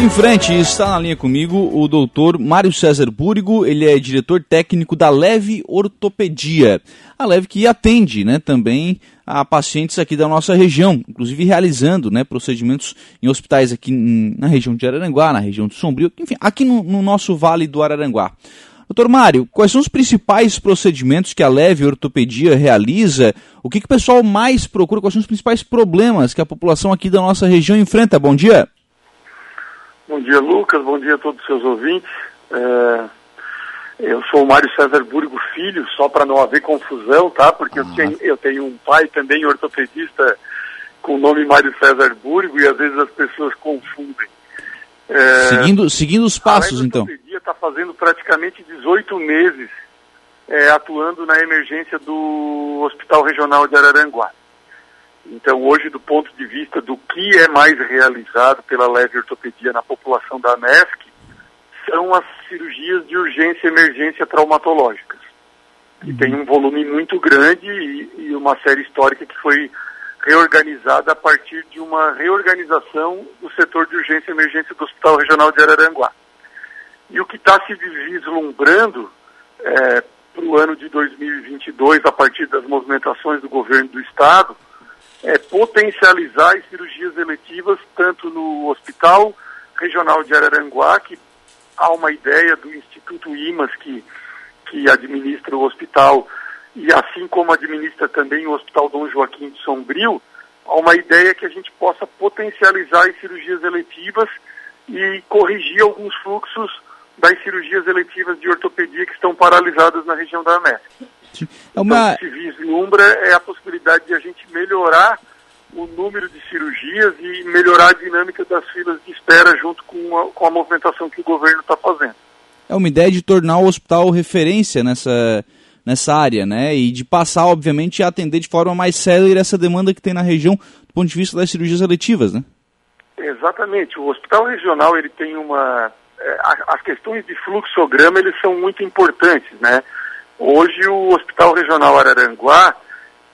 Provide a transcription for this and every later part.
Em frente, está na linha comigo o doutor Mário César Búrigo, ele é diretor técnico da Leve Ortopedia. A Leve que atende né, também a pacientes aqui da nossa região, inclusive realizando né, procedimentos em hospitais aqui na região de Araranguá, na região de Sombrio, enfim, aqui no, no nosso Vale do Araranguá. Doutor Mário, quais são os principais procedimentos que a Leve Ortopedia realiza? O que, que o pessoal mais procura? Quais são os principais problemas que a população aqui da nossa região enfrenta? Bom dia. Bom dia, Lucas. Bom dia a todos os seus ouvintes. É, eu sou o Mário César Burgo Filho, só para não haver confusão, tá? Porque eu, tenho, eu tenho um pai também ortopedista com o nome Mário César Burgo e às vezes as pessoas confundem. É, seguindo, seguindo os passos, então. A ortopedia está fazendo praticamente 18 meses é, atuando na emergência do Hospital Regional de Araranguá. Então, hoje, do ponto de vista do que é mais realizado pela leve ortopedia na população da MESC, são as cirurgias de urgência e emergência traumatológicas, que tem um volume muito grande e, e uma série histórica que foi reorganizada a partir de uma reorganização do setor de urgência e emergência do Hospital Regional de Araranguá. E o que está se vislumbrando é, para o ano de 2022, a partir das movimentações do governo do Estado, é, potencializar as cirurgias eletivas tanto no Hospital Regional de Araranguá, que há uma ideia do Instituto IMAS, que, que administra o hospital, e assim como administra também o Hospital Dom Joaquim de Sombrio, há uma ideia que a gente possa potencializar as cirurgias eletivas e corrigir alguns fluxos das cirurgias eletivas de ortopedia que estão paralisadas na região da América. É uma... Então, o que se vislumbra é a possibilidade de a gente melhorar o número de cirurgias e melhorar a dinâmica das filas de espera junto com a, com a movimentação que o governo está fazendo. É uma ideia de tornar o hospital referência nessa, nessa área, né? E de passar, obviamente, a atender de forma mais célere essa demanda que tem na região do ponto de vista das cirurgias eletivas, né? Exatamente. O hospital regional ele tem uma é, as questões de fluxograma eles são muito importantes, né? Hoje o Hospital Regional Araranguá,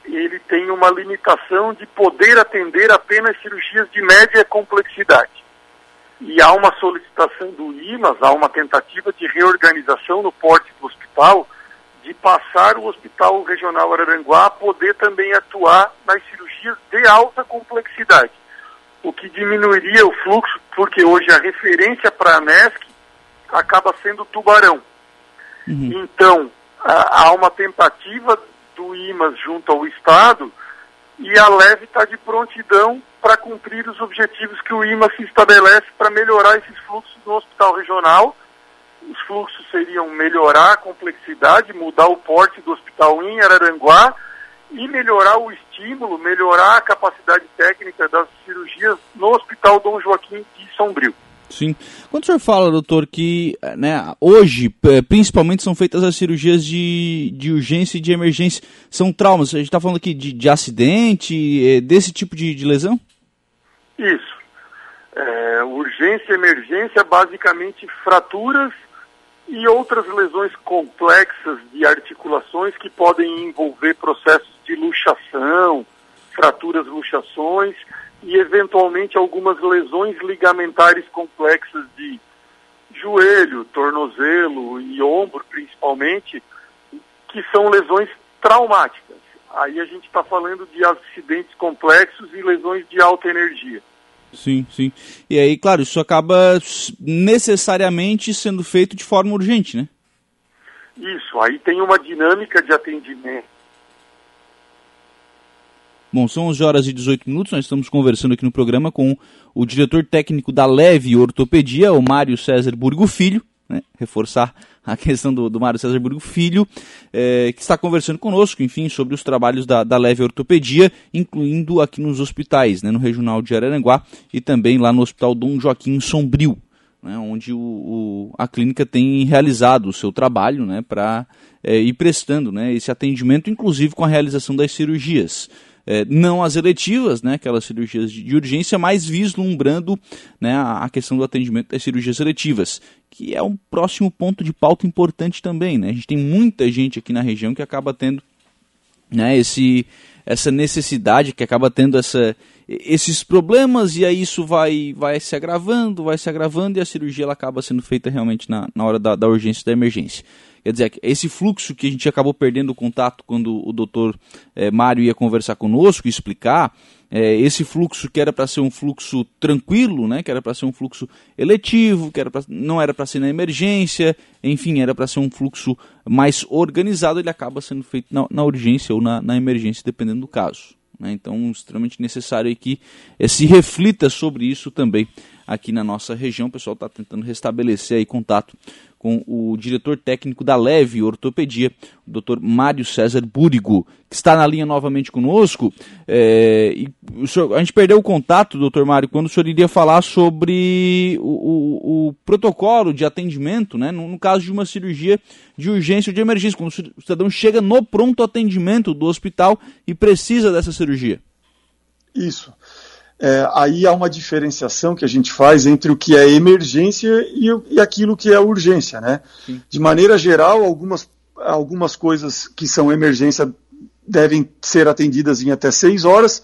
ele tem uma limitação de poder atender apenas cirurgias de média complexidade. E há uma solicitação do IMAS, há uma tentativa de reorganização no porte do hospital, de passar o Hospital Regional Araranguá a poder também atuar nas cirurgias de alta complexidade, o que diminuiria o fluxo, porque hoje a referência para a MESC acaba sendo Tubarão. Uhum. Então, há uma tentativa do IMAS junto ao Estado e a LEVE está de prontidão para cumprir os objetivos que o IMAS se estabelece para melhorar esses fluxos no hospital regional. Os fluxos seriam melhorar a complexidade, mudar o porte do hospital em Araranguá e melhorar o estímulo, melhorar a capacidade técnica das cirurgias no Hospital Dom Joaquim de Sombrio. Sim. Quando o senhor fala, doutor, que né, hoje, principalmente, são feitas as cirurgias de, de urgência e de emergência, são traumas, a gente está falando aqui de, de acidente, é, desse tipo de, de lesão? Isso. É, urgência e emergência, basicamente fraturas e outras lesões complexas de articulações que podem envolver processos de luxação, fraturas, luxações e eventualmente algumas lesões ligamentares complexas de joelho, tornozelo e ombro principalmente, que são lesões traumáticas. Aí a gente está falando de acidentes complexos e lesões de alta energia. Sim, sim. E aí, claro, isso acaba necessariamente sendo feito de forma urgente, né? Isso, aí tem uma dinâmica de atendimento Bom, são 11 horas e 18 minutos, nós estamos conversando aqui no programa com o diretor técnico da Leve Ortopedia, o Mário César Burgo Filho, né? reforçar a questão do, do Mário César Burgo Filho, é, que está conversando conosco, enfim, sobre os trabalhos da, da Leve Ortopedia, incluindo aqui nos hospitais, né, no Regional de Araranguá e também lá no Hospital Dom Joaquim Sombrio, né, onde o, o, a clínica tem realizado o seu trabalho né, para é, ir prestando né, esse atendimento, inclusive com a realização das cirurgias é, não as eletivas, né, aquelas cirurgias de, de urgência, mas vislumbrando né, a, a, questão do atendimento das cirurgias eletivas, que é um próximo ponto de pauta importante também. Né? A gente tem muita gente aqui na região que acaba tendo né, esse, essa necessidade, que acaba tendo essa, esses problemas e aí isso vai, vai se agravando, vai se agravando e a cirurgia ela acaba sendo feita realmente na, na hora da, da urgência da emergência. Quer dizer, esse fluxo que a gente acabou perdendo o contato quando o doutor é, Mário ia conversar conosco e explicar, é, esse fluxo que era para ser um fluxo tranquilo, né, que era para ser um fluxo eletivo, que era pra, não era para ser na emergência, enfim, era para ser um fluxo mais organizado, ele acaba sendo feito na, na urgência ou na, na emergência, dependendo do caso. Né? Então, extremamente necessário que é, se reflita sobre isso também aqui na nossa região. O pessoal está tentando restabelecer aí contato com o diretor técnico da Leve Ortopedia, o Dr. Mário César Búrigo, que está na linha novamente conosco. É, senhor, a gente perdeu o contato, doutor Mário, quando o senhor iria falar sobre o, o, o protocolo de atendimento, né, no, no, caso de uma cirurgia de urgência ou de emergência, quando o cidadão chega no pronto atendimento do hospital e precisa dessa cirurgia. Isso é, aí há uma diferenciação que a gente faz entre o que é emergência e, e aquilo que é urgência, né? Sim. De maneira geral, algumas, algumas coisas que são emergência devem ser atendidas em até seis horas,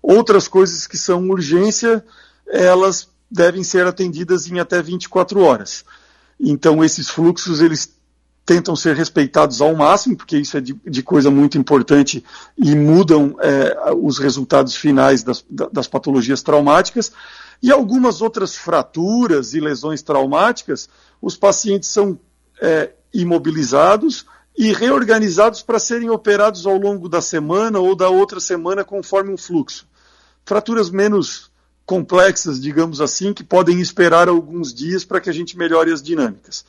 outras coisas que são urgência, elas devem ser atendidas em até 24 horas. Então, esses fluxos, eles tentam ser respeitados ao máximo, porque isso é de, de coisa muito importante e mudam é, os resultados finais das, das patologias traumáticas. E algumas outras fraturas e lesões traumáticas, os pacientes são é, imobilizados e reorganizados para serem operados ao longo da semana ou da outra semana conforme um fluxo. Fraturas menos complexas, digamos assim, que podem esperar alguns dias para que a gente melhore as dinâmicas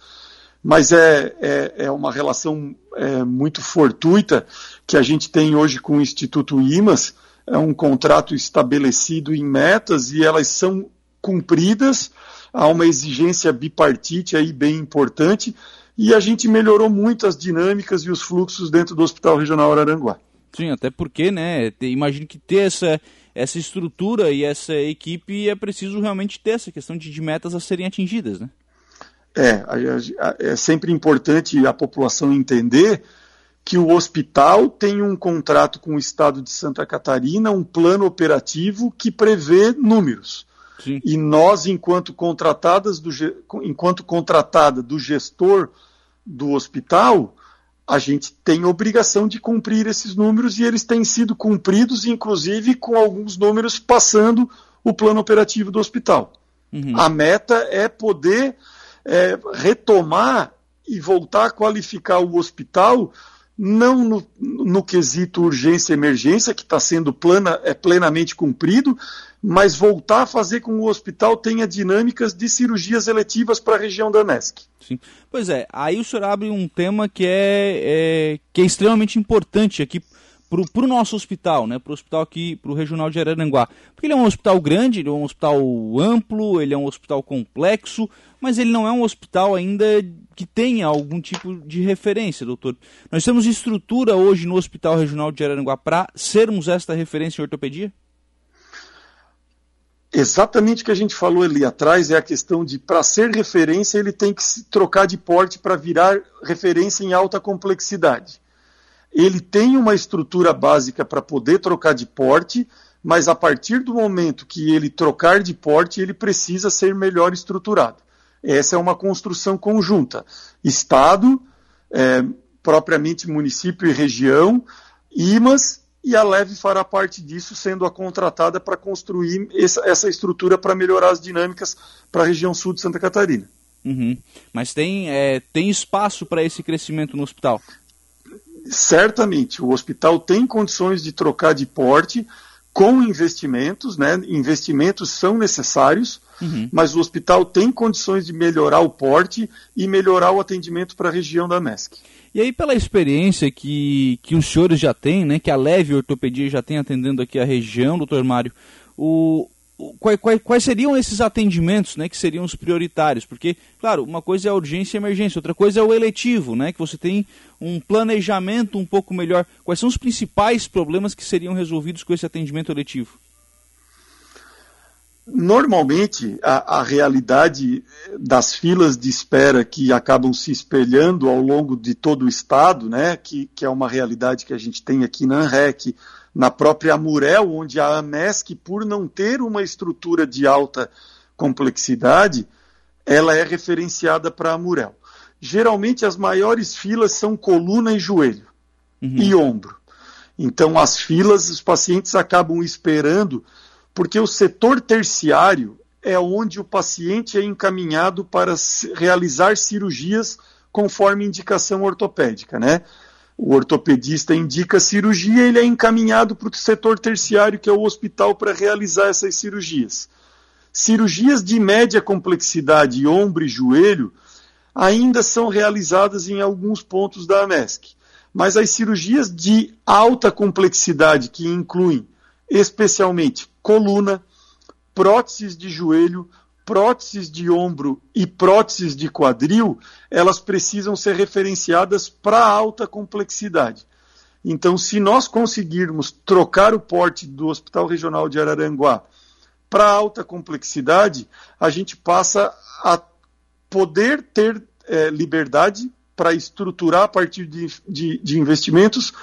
mas é, é, é uma relação é, muito fortuita que a gente tem hoje com o Instituto IMAS, é um contrato estabelecido em metas e elas são cumpridas, há uma exigência bipartite aí bem importante, e a gente melhorou muito as dinâmicas e os fluxos dentro do Hospital Regional Araranguá. Sim, até porque, né, imagino que ter essa, essa estrutura e essa equipe é preciso realmente ter essa questão de, de metas a serem atingidas, né? É, é sempre importante a população entender que o hospital tem um contrato com o Estado de Santa Catarina, um plano operativo que prevê números. Sim. E nós, enquanto contratadas do, enquanto contratada do gestor do hospital, a gente tem obrigação de cumprir esses números e eles têm sido cumpridos, inclusive com alguns números passando o plano operativo do hospital. Uhum. A meta é poder é, retomar e voltar a qualificar o hospital, não no, no quesito urgência e emergência, que está sendo plana, é plenamente cumprido, mas voltar a fazer com que o hospital tenha dinâmicas de cirurgias eletivas para a região da NESC. Sim. Pois é, aí o senhor abre um tema que é, é que é extremamente importante aqui para o nosso hospital, né, para o hospital aqui, para o regional de Araranguá. Porque ele é um hospital grande, ele é um hospital amplo, ele é um hospital complexo, mas ele não é um hospital ainda que tenha algum tipo de referência, doutor. Nós temos estrutura hoje no Hospital Regional de Araranguá para sermos esta referência em ortopedia? Exatamente o que a gente falou ali atrás é a questão de, para ser referência, ele tem que se trocar de porte para virar referência em alta complexidade ele tem uma estrutura básica para poder trocar de porte, mas a partir do momento que ele trocar de porte, ele precisa ser melhor estruturado. Essa é uma construção conjunta. Estado, é, propriamente município e região, IMAS, e a Leve fará parte disso, sendo a contratada para construir essa, estrutura para melhorar as dinâmicas para a região sul de Santa Catarina. Uhum. Mas tem, é, tem espaço para esse crescimento no hospital? Certamente o hospital tem condições de trocar de porte com investimentos, né? Investimentos são necessários, uhum. mas o hospital tem condições de melhorar o porte e melhorar o atendimento para a região da MESC. E aí, pela experiência que, que os senhores já têm, né, que a Leve Ortopedia já tem atendendo aqui a região, doutor Mário, o, quais, quais, quais, seriam esses atendimentos né, que seriam os prioritários? Porque, claro, uma coisa é urgência e emergência, outra coisa é o eletivo, né, que você tem um planejamento um pouco melhor. Quais são os principais problemas que seriam resolvidos com esse atendimento eletivo? Normalmente, a, a realidade das filas de espera que acabam se espelhando ao longo de todo o estado, né, que, que é uma realidade que a gente tem aqui na ANREC, na própria Amurel, onde a AMESC, por não ter uma estrutura de alta complexidade, ela é referenciada para a Amurel. Geralmente as maiores filas são coluna e joelho uhum. e ombro. Então as filas os pacientes acabam esperando porque o setor terciário é onde o paciente é encaminhado para realizar cirurgias conforme indicação ortopédica, né? O ortopedista indica cirurgia, ele é encaminhado para o setor terciário, que é o hospital, para realizar essas cirurgias. Cirurgias de média complexidade, ombro e joelho, ainda são realizadas em alguns pontos da AMESC. Mas as cirurgias de alta complexidade, que incluem especialmente coluna, próteses de joelho, próteses de ombro e próteses de quadril, elas precisam ser referenciadas para alta complexidade. Então, se nós conseguirmos trocar o porte do Hospital Regional de Araranguá para alta complexidade, a gente passa a poder ter é, liberdade para estruturar a partir de, de, de investimentos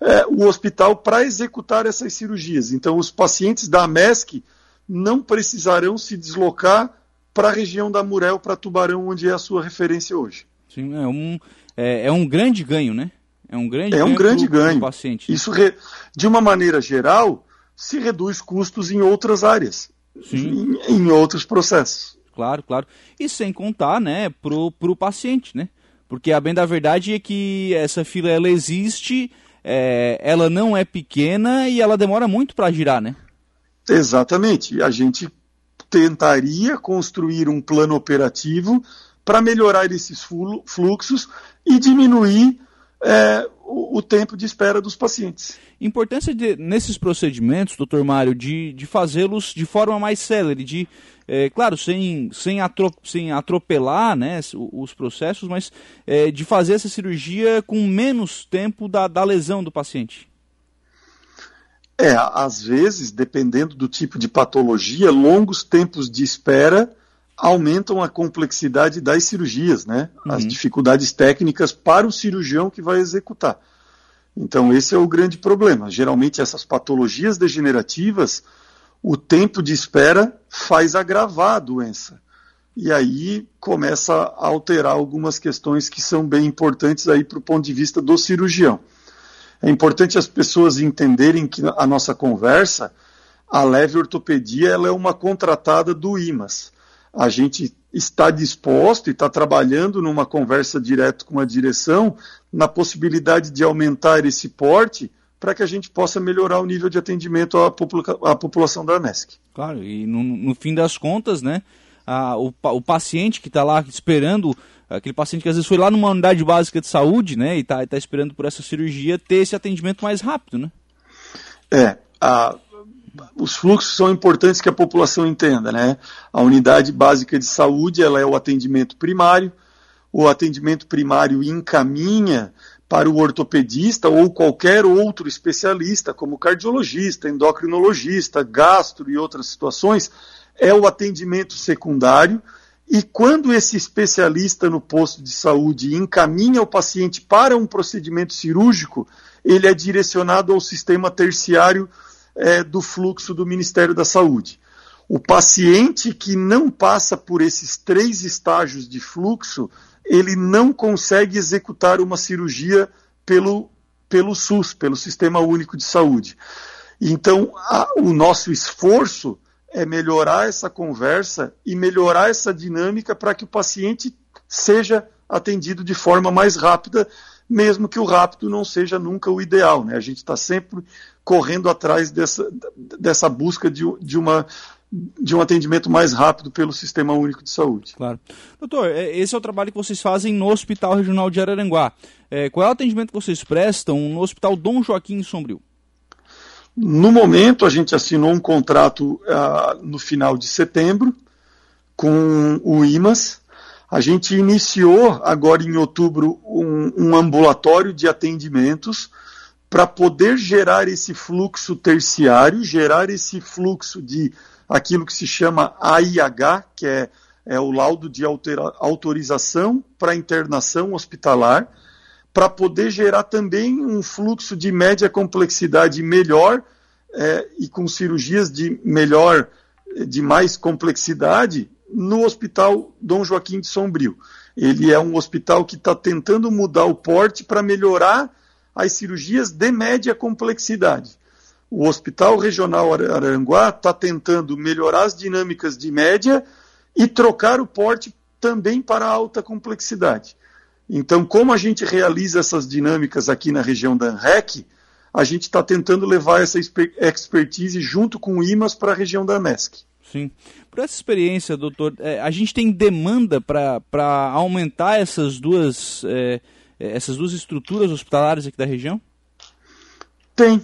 é, o hospital para executar essas cirurgias. Então, os pacientes da MESC não precisarão se deslocar para a região da Murel, para Tubarão, onde é a sua referência hoje. Sim, é um, é, é um grande ganho, né? É um grande é ganho. Um grande pro, ganho. Pro paciente. Isso, re, de uma maneira geral, se reduz custos em outras áreas, Sim. Em, em outros processos. Claro, claro. E sem contar, né, pro, pro paciente, né? Porque a bem da verdade é que essa fila ela existe, é, ela não é pequena e ela demora muito para girar, né? Exatamente. A gente tentaria construir um plano operativo para melhorar esses fluxos e diminuir é, o, o, tempo de espera dos pacientes. Importância de, nesses procedimentos, doutor Mário, de, de fazê-los de forma mais célere, de, é, claro, sem, sem, atro, sem atropelar né, os, os processos, mas é, de fazer essa cirurgia com menos tempo da, da lesão do paciente. É, às vezes, dependendo do tipo de patologia, longos tempos de espera aumentam a complexidade das cirurgias, né? Uhum. As dificuldades técnicas para o cirurgião que vai executar. Então, esse é o grande problema. Geralmente, essas patologias degenerativas, o tempo de espera faz agravar a doença. E aí começa a alterar algumas questões que são bem importantes aí para o ponto de vista do cirurgião. É importante as pessoas entenderem que a nossa conversa, a leve ortopedia, ela é uma contratada do IMAS. A gente está disposto e está trabalhando numa conversa direto com a direção na possibilidade de aumentar esse porte para que a gente possa melhorar o nível de atendimento à, popula à população da ANESC. Claro, e no, no fim das contas, né, a, o, o paciente que está lá esperando aquele paciente que às vezes foi lá numa unidade básica de saúde, né, e está tá esperando por essa cirurgia, ter esse atendimento mais rápido, né? É, a, os fluxos são importantes que a população entenda, né? A unidade básica de saúde, ela é o atendimento primário, o atendimento primário encaminha para o ortopedista ou qualquer outro especialista, como cardiologista, endocrinologista, gastro e outras situações, é o atendimento secundário, e quando esse especialista no posto de saúde encaminha o paciente para um procedimento cirúrgico, ele é direcionado ao sistema terciário é, do fluxo do Ministério da Saúde. O paciente que não passa por esses três estágios de fluxo, ele não consegue executar uma cirurgia pelo, pelo SUS, pelo Sistema Único de Saúde. Então, a, o nosso esforço é melhorar essa conversa e melhorar essa dinâmica para que o paciente seja atendido de forma mais rápida, mesmo que o rápido não seja nunca o ideal. Né? A gente está sempre correndo atrás dessa, dessa busca de, de, uma, de um atendimento mais rápido pelo Sistema Único de Saúde. Claro. Doutor, é, esse é o trabalho que vocês fazem no Hospital Regional de Araranguá. É, qual é o atendimento que vocês prestam no Hospital Dom Joaquim Sombrio? No momento, a gente assinou um contrato uh, no final de setembro com o IMAS. A gente iniciou agora em outubro um, um ambulatório de atendimentos para poder gerar esse fluxo terciário, gerar esse fluxo de aquilo que se chama AIH, que é, é o laudo de autorização para internação hospitalar para poder gerar também um fluxo de média complexidade melhor é, e com cirurgias de melhor, de mais complexidade no Hospital Dom Joaquim de Sombrio. Ele é um hospital que está tentando mudar o porte para melhorar as cirurgias de média complexidade. O Hospital Regional Araranguá está tentando melhorar as dinâmicas de média e trocar o porte também para alta complexidade. Então, como a gente realiza essas dinâmicas aqui na região da ANREC, a gente está tentando levar essa expertise junto com o IMAS para a região da MESC. Sim. Por essa experiência, doutor, é, a gente tem demanda para aumentar essas duas, é, essas duas estruturas hospitalares aqui da região? Tem.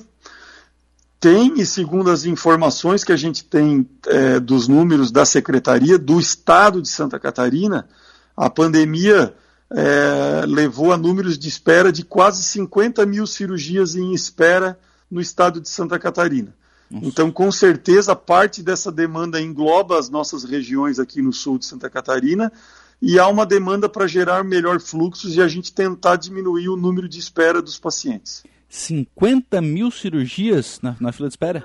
Tem, e segundo as informações que a gente tem é, dos números da Secretaria do Estado de Santa Catarina, a pandemia é, levou a números de espera de quase 50 mil cirurgias em espera no estado de Santa Catarina. Nossa. Então, com certeza, parte dessa demanda engloba as nossas regiões aqui no sul de Santa Catarina e há uma demanda para gerar melhor fluxos e a gente tentar diminuir o número de espera dos pacientes. 50 mil cirurgias na, na fila de espera?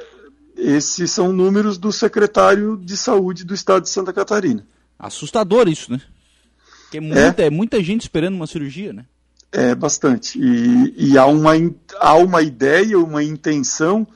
Esses são números do secretário de saúde do estado de Santa Catarina. Assustador isso, né? Porque é muita, é. é muita gente esperando uma cirurgia, né? É, bastante. E, e há, uma, há uma ideia, uma intenção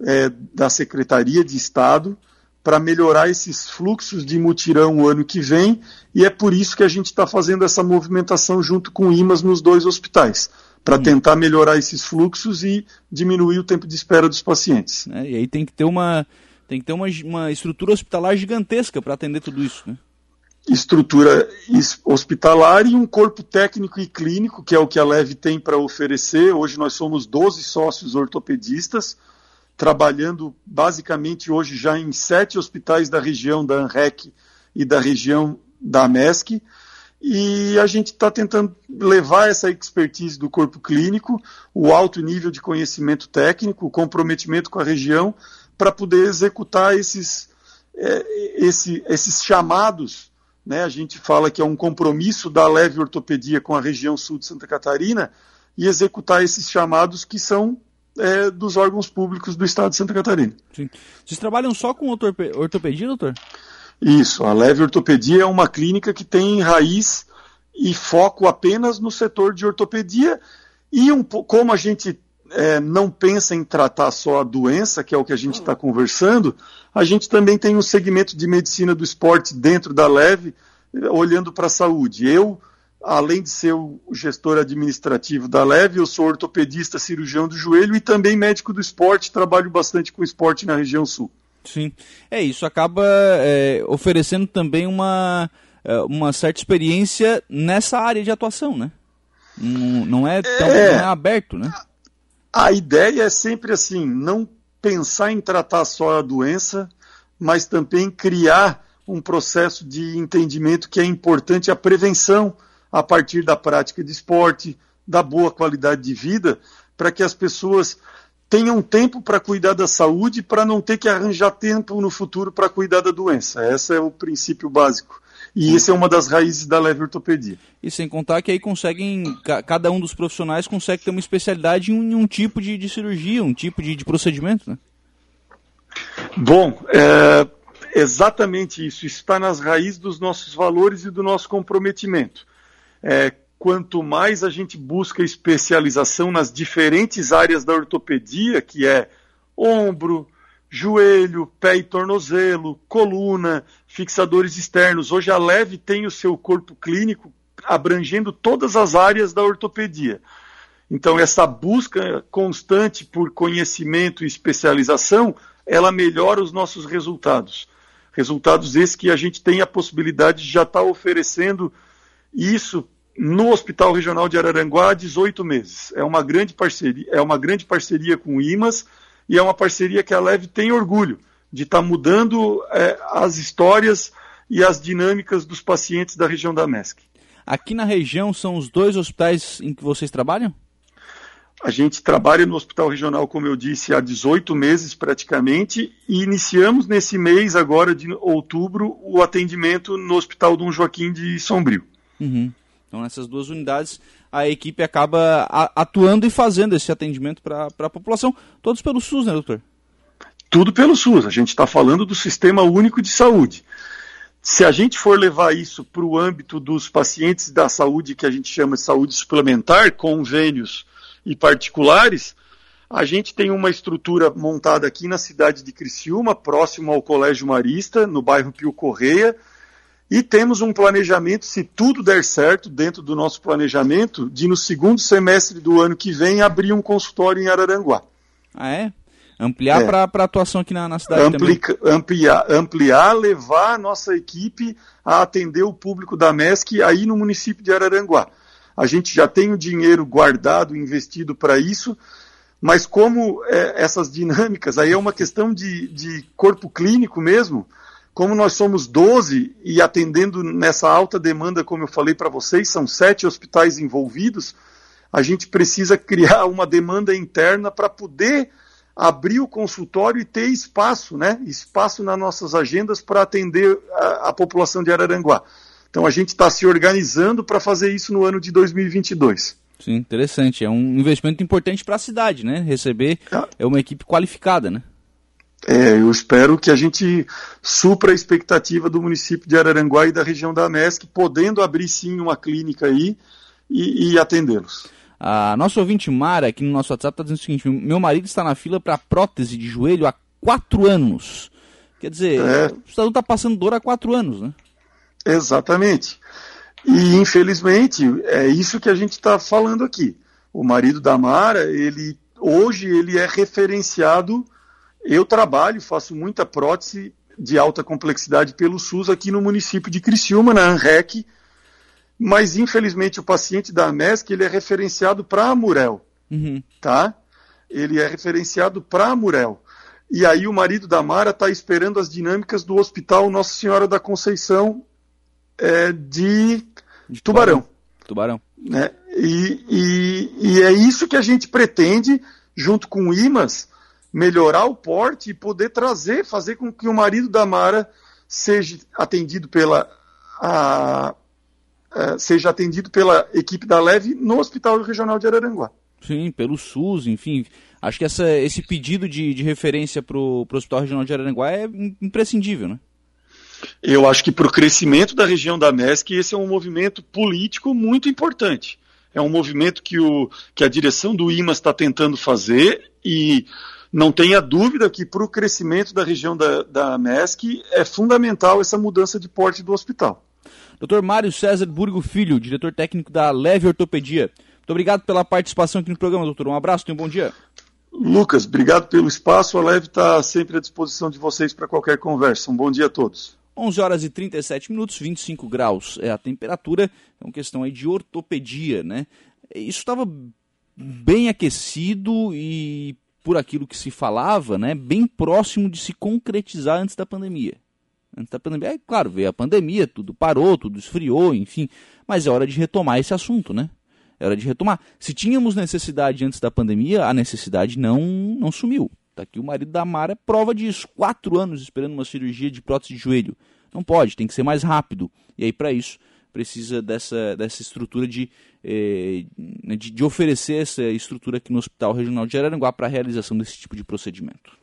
é, da Secretaria de Estado para melhorar esses fluxos de mutirão o ano que vem, e é por isso que a gente está fazendo essa movimentação junto com o IMAS nos dois hospitais, para tentar melhorar esses fluxos e diminuir o tempo de espera dos pacientes. É, e aí tem que ter uma, tem que ter uma, uma estrutura hospitalar gigantesca para atender tudo isso. Né? Estrutura hospitalar e um corpo técnico e clínico, que é o que a Leve tem para oferecer. Hoje nós somos 12 sócios ortopedistas, trabalhando basicamente hoje já em sete hospitais da região da ANREC e da região da MESC. E a gente está tentando levar essa expertise do corpo clínico, o alto nível de conhecimento técnico, o comprometimento com a região, para poder executar esses, é, esse, esses chamados né? A gente fala que é um compromisso da leve ortopedia com a região sul de Santa Catarina e executar esses chamados que são é, dos órgãos públicos do estado de Santa Catarina. Sim. Vocês trabalham só com ortopedia, doutor? Isso, a Leve Ortopedia é uma clínica que tem raiz e foco apenas no setor de ortopedia e um, como a gente é, não pensa em tratar só a doença, que é o que a gente está conversando, a gente também tem um segmento de medicina do esporte dentro da Leve, olhando para a saúde. Eu, além de ser o gestor administrativo da Leve, eu sou ortopedista, cirurgião do joelho e também médico do esporte, trabalho bastante com esporte na região sul. Sim, é isso, acaba é, oferecendo também uma, é, uma certa experiência nessa área de atuação, né? Não, não é tão é, não é aberto, né? A ideia é sempre assim, não pensar em tratar só a doença, mas também criar um processo de entendimento que é importante a prevenção a partir da prática de esporte, da boa qualidade de vida, para que as pessoas tenham tempo para cuidar da saúde, para não ter que arranjar tempo no futuro para cuidar da doença. Esse é o princípio básico. E isso é uma das raízes da leve ortopedia. E sem contar que aí conseguem, cada um dos profissionais consegue ter uma especialidade em um, em um tipo de, de, cirurgia, um tipo de, de procedimento, né? Bom, é exatamente isso. Está nas raízes dos nossos valores e do nosso comprometimento. É, quanto mais a gente busca especialização nas diferentes áreas da ortopedia, que é ombro, joelho, pé e tornozelo, coluna, fixadores externos. Hoje a Leve tem o seu corpo clínico abrangendo todas as áreas da ortopedia. Então essa busca constante por conhecimento e especialização, ela melhora os nossos resultados. Resultados esses que a gente tem a possibilidade de já estar tá oferecendo isso no Hospital Regional de Araranguá há 18 meses. É uma grande parceria, é uma grande parceria com o IMAS e é uma parceria que a Leve tem orgulho de estar tá mudando é, as histórias e as dinâmicas dos pacientes da região da MESC. Aqui na região são os dois hospitais em que vocês trabalham? A gente trabalha no Hospital Regional, como eu disse, há 18 meses praticamente, e iniciamos nesse mês, agora de outubro, o atendimento no Hospital Dom Joaquim de Sombrio. Uhum. Então, nessas duas unidades, a equipe acaba atuando e fazendo esse atendimento para a população, todos pelo SUS, né, doutor? Tudo pelo SUS. A gente está falando do Sistema Único de Saúde. Se a gente for levar isso para o âmbito dos pacientes da saúde, que a gente chama de saúde suplementar, convênios e particulares, a gente tem uma estrutura montada aqui na cidade de Criciúma, próximo ao Colégio Marista, no bairro Pio Correia, e temos um planejamento, se tudo der certo, dentro do nosso planejamento, de no segundo semestre do ano que vem abrir um consultório em Araranguá. Ah, é? Ampliar é. para a atuação aqui na, na cidade Ampli também. Ampliar, ampliar, levar a nossa equipe a atender o público da MESC aí no município de Araranguá. A gente já tem o dinheiro guardado, investido para isso, mas como é, essas dinâmicas, aí é uma questão de, de corpo clínico mesmo, como nós somos 12 e atendendo nessa alta demanda, como eu falei para vocês, são sete hospitais envolvidos, a gente precisa criar uma demanda interna para poder abrir o consultório e ter espaço, né? Espaço nas nossas agendas para atender a, a, população de Araranguá. Então a gente está se organizando para fazer isso no ano de 2022. Sim, interessante. É um investimento importante para a cidade, né? Receber ah. é uma equipe qualificada, né? É, eu espero que a gente supra a expectativa do município de Araranguá e da região da MESC, podendo abrir sim uma clínica aí e, e atendê-los. A nossa ouvinte Mara, aqui no nosso WhatsApp, está dizendo o seguinte: meu marido está na fila para prótese de joelho há quatro anos. Quer dizer, é. o cidadão está passando dor há quatro anos, né? Exatamente. E infelizmente é isso que a gente está falando aqui. O marido da Mara, ele hoje ele é referenciado eu trabalho, faço muita prótese de alta complexidade pelo SUS aqui no município de Criciúma, na ANREC, mas infelizmente o paciente da MESC ele é referenciado para a Murel, uhum. tá? Ele é referenciado para a Murel. E aí o marido da Mara está esperando as dinâmicas do Hospital Nossa Senhora da Conceição é, de, de Tubarão. Tubarão. Né? E, e, e é isso que a gente pretende, junto com o IMAS, melhorar o porte e poder trazer, fazer com que o marido da Mara seja atendido pela a, a, seja atendido pela equipe da Leve no Hospital Regional de Araranguá. Sim, pelo SUS, enfim. Acho que essa, esse pedido de, de referência para o Hospital Regional de Araranguá é imprescindível, né? Eu acho que para o crescimento da região da MESC, esse é um movimento político muito importante. É um movimento que, o, que a direção do IMAS está tentando fazer e não tenha dúvida que para o crescimento da região da, da MESC é fundamental essa mudança de porte do hospital. Dr. Mário César Burgo Filho, diretor técnico da Leve Ortopedia. Muito obrigado pela participação aqui no programa, doutor. Um abraço, tenha um bom dia. Lucas, obrigado pelo espaço. A Leve está sempre à disposição de vocês para qualquer conversa. Um bom dia a todos. 11 horas e 37 minutos, 25 graus é a temperatura. É uma questão aí de ortopedia, né? Isso estava bem aquecido e por aquilo que se falava, né, bem próximo de se concretizar antes da pandemia. Antes da pandemia, é claro, veio a pandemia, tudo parou, tudo esfriou, enfim, mas é hora de retomar esse assunto, né? É hora de retomar. Se tínhamos necessidade antes da pandemia, a necessidade não, não sumiu. Tá aqui o marido da Mara é prova disso. Quatro anos esperando uma cirurgia de prótese de joelho. Não pode, tem que ser mais rápido. E aí, para isso, precisa dessa, dessa estrutura de, eh, de, de, oferecer essa estrutura aqui no Hospital Regional de Araranguá para a realização desse tipo de procedimento.